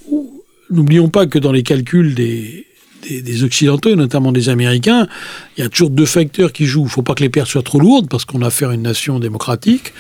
n'oublions pas que dans les calculs des, des, Occidentaux, et notamment des Américains, il y a toujours deux facteurs qui jouent. Il ne faut pas que les pertes soient trop lourdes, parce qu'on a affaire à une nation démocratique,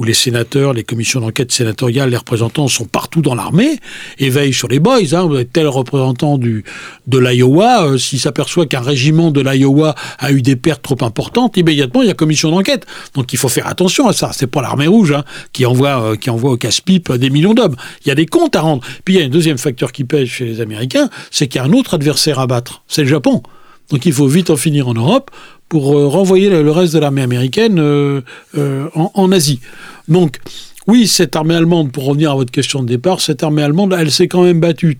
où les sénateurs, les commissions d'enquête sénatoriales, les représentants sont partout dans l'armée, et veillent sur les boys. Hein. Vous êtes tel représentant du, de l'Iowa, euh, s'il s'aperçoit qu'un régiment de l'Iowa a eu des pertes trop importantes, immédiatement, il y a commission d'enquête. Donc il faut faire attention à ça. C'est pas l'armée rouge hein, qui, envoie, euh, qui envoie au casse-pipe des millions d'hommes. Il y a des comptes à rendre. Puis il y a un deuxième facteur qui pèse chez les Américains, c'est qu'il y a un autre adversaire à battre, c'est le Japon. Donc il faut vite en finir en Europe pour euh, renvoyer le reste de l'armée américaine euh, euh, en, Asie. Donc oui, cette armée allemande, pour revenir à votre question de départ, cette armée allemande, elle s'est quand même battue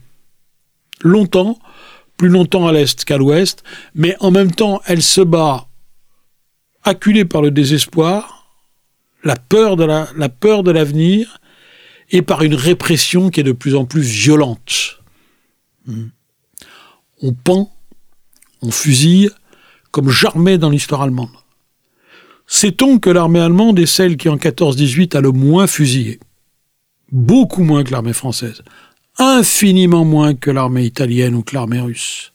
longtemps, plus longtemps à l'est qu'à l'ouest, mais en même temps, elle se bat acculée par le désespoir, la peur de la, la peur de l'avenir, et par une répression qui est de plus en plus violente. Mmh. On pend, on fusille, comme jamais dans l'histoire allemande. Sait-on que l'armée allemande est celle qui en 14-18 a le moins fusillé? Beaucoup moins que l'armée française. Infiniment moins que l'armée italienne ou que l'armée russe.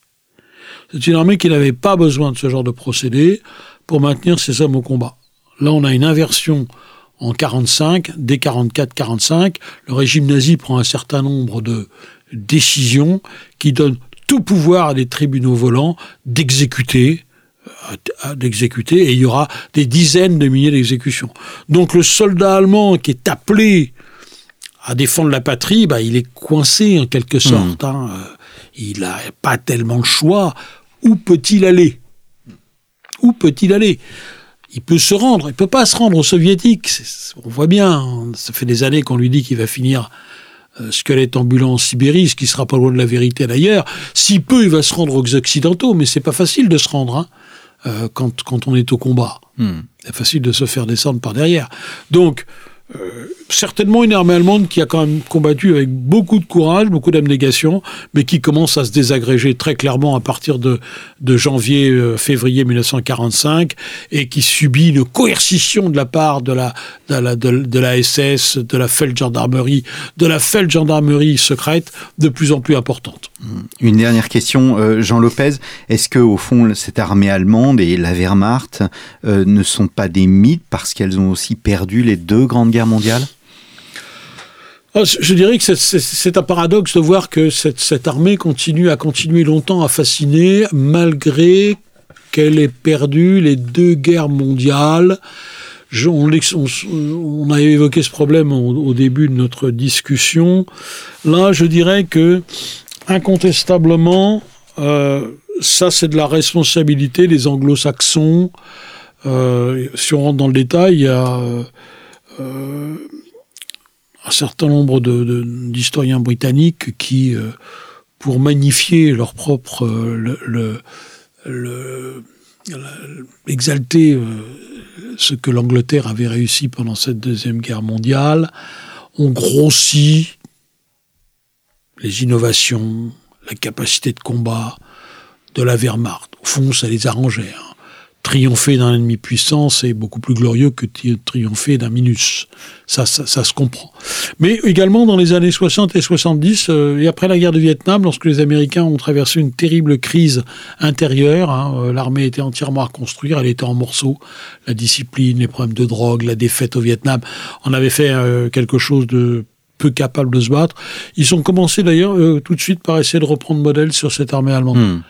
C'est une armée qui n'avait pas besoin de ce genre de procédé pour maintenir ses hommes au combat. Là, on a une inversion en 45, dès 44-45, le régime nazi prend un certain nombre de décisions qui donnent tout pouvoir à des tribunaux volants d'exécuter d'exécuter et il y aura des dizaines de milliers d'exécutions. Donc le soldat allemand qui est appelé à défendre la patrie, bah, il est coincé en quelque sorte. Hmm. Hein. Euh, il n'a pas tellement le choix. Où peut-il aller? Où peut-il aller? Il peut se rendre, il peut pas se rendre aux soviétiques. On voit bien, ça fait des années qu'on lui dit qu'il va finir euh, squelette ambulant en Sibérie, ce qui sera pas loin de la vérité d'ailleurs. Si peu, il va se rendre aux occidentaux, mais c'est pas facile de se rendre hein, euh, quand, quand on est au combat. Hmm. C'est facile de se faire descendre par derrière. Donc, euh, certainement une armée allemande qui a quand même combattu avec beaucoup de courage, beaucoup d'abnégation, mais qui commence à se désagréger très clairement à partir de, de janvier, euh, février 1945, et qui subit une coercition de la part de la, de la, de, la SS, de la Feldgendarmerie, de la Feldgendarmerie secrète, de plus en plus importante. Une dernière question, euh, Jean Lopez. Est-ce que au fond cette armée allemande et la Wehrmacht ne sont pas des mythes parce qu'elles ont aussi perdu les deux grandes mondiale ah, je dirais que c'est un paradoxe de voir que cette, armée continue à continuer longtemps à fasciner malgré qu'elle ait perdu les deux guerres mondiales. on, a évoqué ce problème au, début de notre discussion. Là, je dirais que incontestablement, euh, ça c'est de la responsabilité des anglo-saxons. Euh, si on rentre dans le détail, il y a euh, un certain nombre d'historiens britanniques qui, pour magnifier leur propre, exalter ce que l'Angleterre avait réussi pendant cette deuxième guerre mondiale, ont grossi les innovations, la capacité de combat de la Wehrmacht. Au fond, ça les arrangeait. Hein triompher d'un ennemi puissant, c'est beaucoup plus glorieux que triompher d'un minus. Ça, ça, se comprend. Mais également dans les années 60 et 70, euh, et après la guerre du Vietnam, lorsque les Américains ont traversé une terrible crise intérieure, hein, euh, l'armée était entièrement à reconstruire, elle était en morceaux. La discipline, les problèmes de drogue, la défaite au Vietnam, on avait fait euh, quelque chose de peu capable de se battre. Ils ont commencé d'ailleurs tout de suite par essayer de reprendre modèle sur cette armée allemande. Hmm.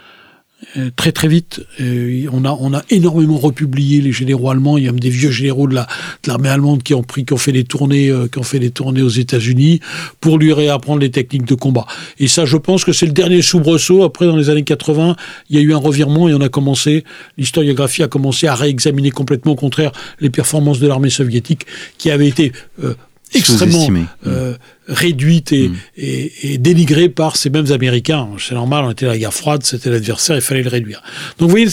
Euh, très très vite. Euh, on, a, on a énormément republié les généraux allemands. Il y a même des vieux généraux de, la, de l'armée allemande qui ont pris, qui ont fait des tournées, euh, qui ont fait des tournées aux États-Unis pour lui réapprendre les techniques de combat. Et ça, je pense que c'est le dernier soubresaut. Après, dans les années 80, il y a eu un revirement et on a commencé, l'historiographie a commencé à réexaminer complètement, au contraire, les performances de l'armée soviétique qui avaient été extrêmement euh, réduite et, mm. et, et, dénigrée par ces mêmes Américains. C'est normal, on était à la guerre froide, c'était l'adversaire, il fallait le réduire. Donc vous voyez,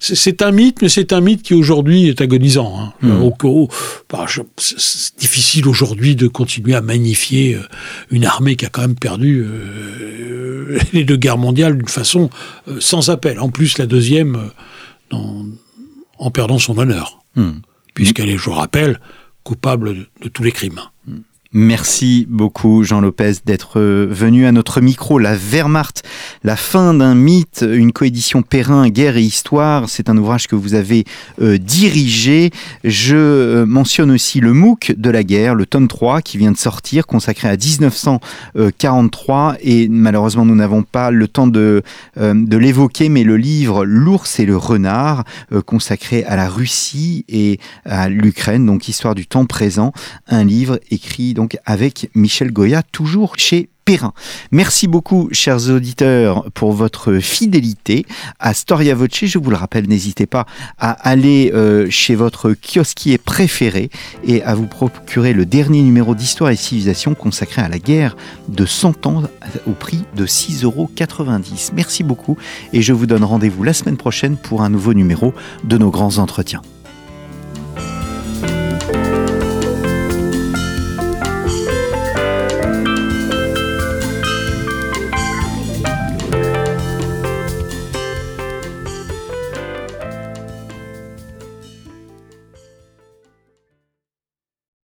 c'est un mythe, mais c'est un mythe qui aujourd'hui est agonisant. Hein. Mm. Au, au, bah, c'est difficile aujourd'hui de continuer à magnifier euh, une armée qui a quand même perdu euh, *laughs* les deux guerres mondiales d'une façon euh, sans appel. En plus, la deuxième, euh, dans, en perdant son honneur. Puisqu'elle est, je rappelle, coupable de, tous les crimes. Merci beaucoup Jean Lopez d'être venu à notre micro. La Wehrmacht, la fin d'un mythe, une coédition Perrin, guerre et histoire. C'est un ouvrage que vous avez euh, dirigé. Je euh, mentionne aussi le MOOC de la guerre, le tome 3 qui vient de sortir, consacré à 1943. Et malheureusement, nous n'avons pas le temps euh, de l'évoquer, mais le livre L'ours et le renard, consacré à la Russie et à l'Ukraine, donc histoire du temps présent. Un livre écrit donc avec Michel Goya, toujours chez Perrin. Merci beaucoup, chers auditeurs, pour votre fidélité à Storia Voce. Je vous le rappelle, n'hésitez pas à aller euh, chez votre kiosquier préféré et à vous procurer le dernier numéro d'Histoire et Civilisation consacré à la guerre de 100 ans au prix de 6,90 euros. Merci beaucoup et je vous donne rendez-vous la semaine prochaine pour un nouveau numéro de nos grands entretiens.